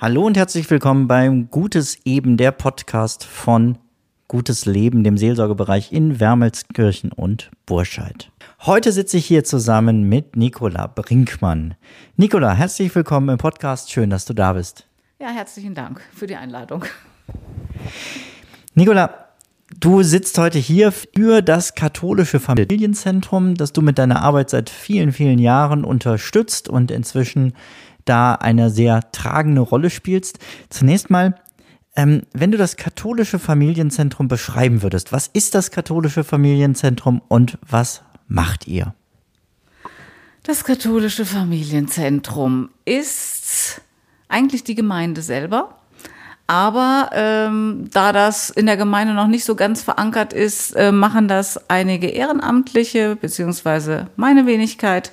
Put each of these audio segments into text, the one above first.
Hallo und herzlich willkommen beim Gutes Eben, der Podcast von Gutes Leben, dem Seelsorgebereich in Wermelskirchen und Burscheid. Heute sitze ich hier zusammen mit Nicola Brinkmann. Nicola, herzlich willkommen im Podcast. Schön, dass du da bist. Ja, herzlichen Dank für die Einladung. Nicola, du sitzt heute hier für das katholische Familienzentrum, das du mit deiner Arbeit seit vielen, vielen Jahren unterstützt und inzwischen da eine sehr tragende Rolle spielst. Zunächst mal, ähm, wenn du das katholische Familienzentrum beschreiben würdest, was ist das katholische Familienzentrum und was macht ihr? Das katholische Familienzentrum ist eigentlich die Gemeinde selber. Aber ähm, da das in der Gemeinde noch nicht so ganz verankert ist, äh, machen das einige Ehrenamtliche, beziehungsweise meine Wenigkeit.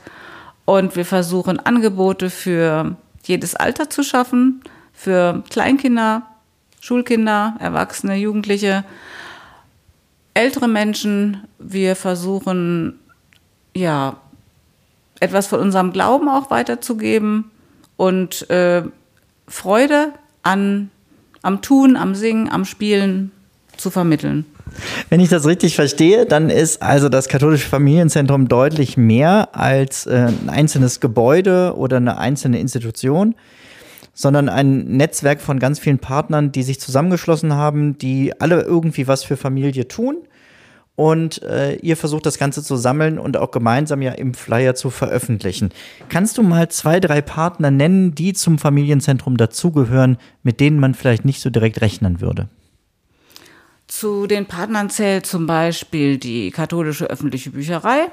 Und wir versuchen Angebote für jedes Alter zu schaffen, für Kleinkinder, Schulkinder, Erwachsene, Jugendliche, ältere Menschen. Wir versuchen, ja, etwas von unserem Glauben auch weiterzugeben und äh, Freude an, am Tun, am Singen, am Spielen zu vermitteln. Wenn ich das richtig verstehe, dann ist also das katholische Familienzentrum deutlich mehr als äh, ein einzelnes Gebäude oder eine einzelne Institution, sondern ein Netzwerk von ganz vielen Partnern, die sich zusammengeschlossen haben, die alle irgendwie was für Familie tun. Und äh, ihr versucht das Ganze zu sammeln und auch gemeinsam ja im Flyer zu veröffentlichen. Kannst du mal zwei, drei Partner nennen, die zum Familienzentrum dazugehören, mit denen man vielleicht nicht so direkt rechnen würde? Zu den Partnern zählt zum Beispiel die katholische öffentliche Bücherei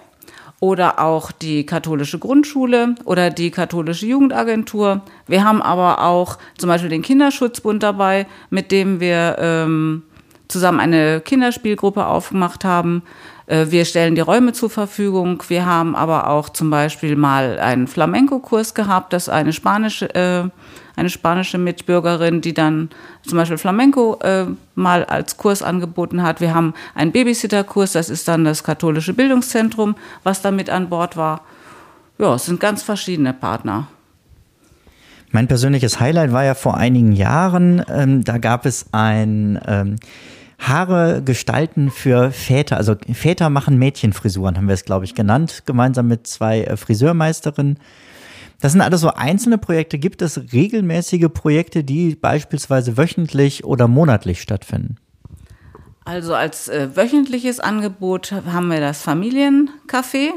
oder auch die katholische Grundschule oder die katholische Jugendagentur. Wir haben aber auch zum Beispiel den Kinderschutzbund dabei, mit dem wir ähm, zusammen eine Kinderspielgruppe aufgemacht haben. Äh, wir stellen die Räume zur Verfügung. Wir haben aber auch zum Beispiel mal einen Flamenco-Kurs gehabt, das eine spanische äh, eine spanische Mitbürgerin, die dann zum Beispiel Flamenco äh, mal als Kurs angeboten hat. Wir haben einen Babysitter-Kurs, das ist dann das katholische Bildungszentrum, was da mit an Bord war. Ja, es sind ganz verschiedene Partner. Mein persönliches Highlight war ja vor einigen Jahren, ähm, da gab es ein ähm, Haare gestalten für Väter. Also Väter machen Mädchenfrisuren, haben wir es, glaube ich, genannt, gemeinsam mit zwei äh, Friseurmeisterinnen. Das sind alles so einzelne Projekte. Gibt es regelmäßige Projekte, die beispielsweise wöchentlich oder monatlich stattfinden? Also als äh, wöchentliches Angebot haben wir das Familiencafé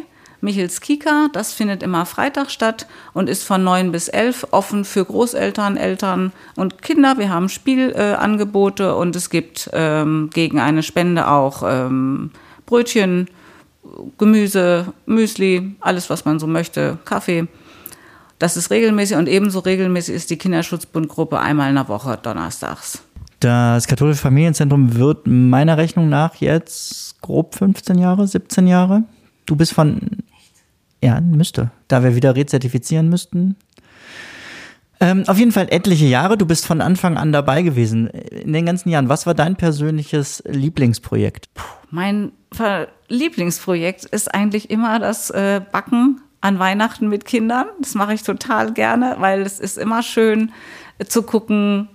Michels Kika. Das findet immer Freitag statt und ist von 9 bis 11 offen für Großeltern, Eltern und Kinder. Wir haben Spielangebote äh, und es gibt ähm, gegen eine Spende auch ähm, Brötchen, Gemüse, Müsli, alles, was man so möchte, Kaffee. Das ist regelmäßig und ebenso regelmäßig ist die Kinderschutzbundgruppe einmal in der Woche donnerstags. Das katholische Familienzentrum wird meiner Rechnung nach jetzt grob 15 Jahre, 17 Jahre. Du bist von. Ja, müsste. Da wir wieder rezertifizieren müssten. Ähm, auf jeden Fall etliche Jahre. Du bist von Anfang an dabei gewesen. In den ganzen Jahren. Was war dein persönliches Lieblingsprojekt? Puh, mein Lieblingsprojekt ist eigentlich immer das äh, Backen an Weihnachten mit Kindern. Das mache ich total gerne, weil es ist immer schön äh, zu gucken,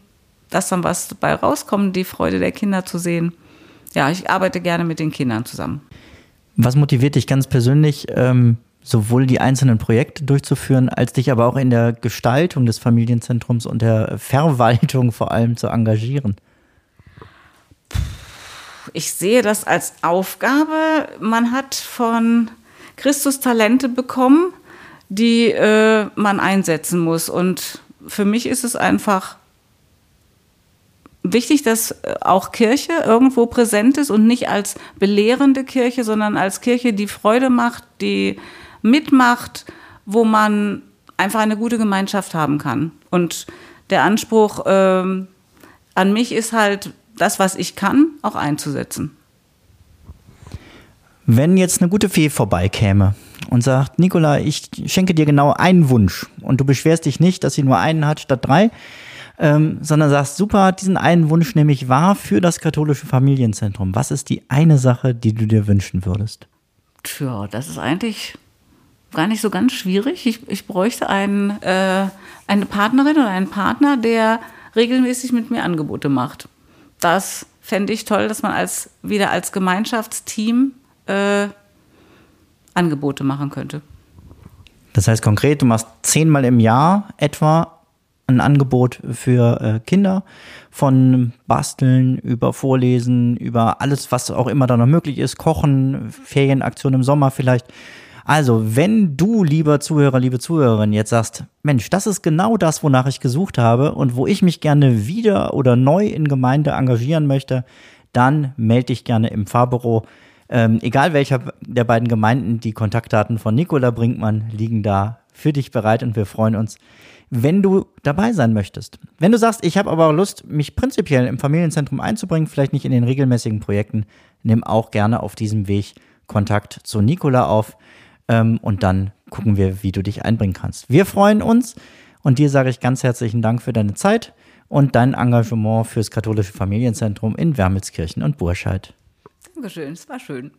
dass dann was dabei rauskommt, die Freude der Kinder zu sehen. Ja, ich arbeite gerne mit den Kindern zusammen. Was motiviert dich ganz persönlich, ähm, sowohl die einzelnen Projekte durchzuführen, als dich aber auch in der Gestaltung des Familienzentrums und der Verwaltung vor allem zu engagieren? Ich sehe das als Aufgabe. Man hat von Christus Talente bekommen, die äh, man einsetzen muss. Und für mich ist es einfach wichtig, dass äh, auch Kirche irgendwo präsent ist und nicht als belehrende Kirche, sondern als Kirche, die Freude macht, die mitmacht, wo man einfach eine gute Gemeinschaft haben kann. Und der Anspruch äh, an mich ist halt, das, was ich kann, auch einzusetzen. Wenn jetzt eine gute Fee vorbeikäme und sagt, Nikola, ich schenke dir genau einen Wunsch und du beschwerst dich nicht, dass sie nur einen hat statt drei, ähm, sondern sagst, super, diesen einen Wunsch nehme ich wahr für das katholische Familienzentrum. Was ist die eine Sache, die du dir wünschen würdest? Tja, das ist eigentlich gar nicht so ganz schwierig. Ich, ich bräuchte einen, äh, eine Partnerin oder einen Partner, der regelmäßig mit mir Angebote macht. Das fände ich toll, dass man als wieder als Gemeinschaftsteam äh, Angebote machen könnte. Das heißt konkret, du machst zehnmal im Jahr etwa ein Angebot für äh, Kinder von Basteln über Vorlesen, über alles, was auch immer da noch möglich ist, Kochen, Ferienaktionen im Sommer vielleicht. Also, wenn du, lieber Zuhörer, liebe Zuhörerin, jetzt sagst, Mensch, das ist genau das, wonach ich gesucht habe und wo ich mich gerne wieder oder neu in Gemeinde engagieren möchte, dann melde dich gerne im Fahrbüro. Ähm, egal welcher der beiden Gemeinden, die Kontaktdaten von Nicola Brinkmann liegen da für dich bereit und wir freuen uns, wenn du dabei sein möchtest. Wenn du sagst, ich habe aber Lust, mich prinzipiell im Familienzentrum einzubringen, vielleicht nicht in den regelmäßigen Projekten, nimm auch gerne auf diesem Weg Kontakt zu Nicola auf ähm, und dann gucken wir, wie du dich einbringen kannst. Wir freuen uns und dir sage ich ganz herzlichen Dank für deine Zeit und dein Engagement fürs katholische Familienzentrum in Wermelskirchen und Burscheid. Dankeschön, es war schön.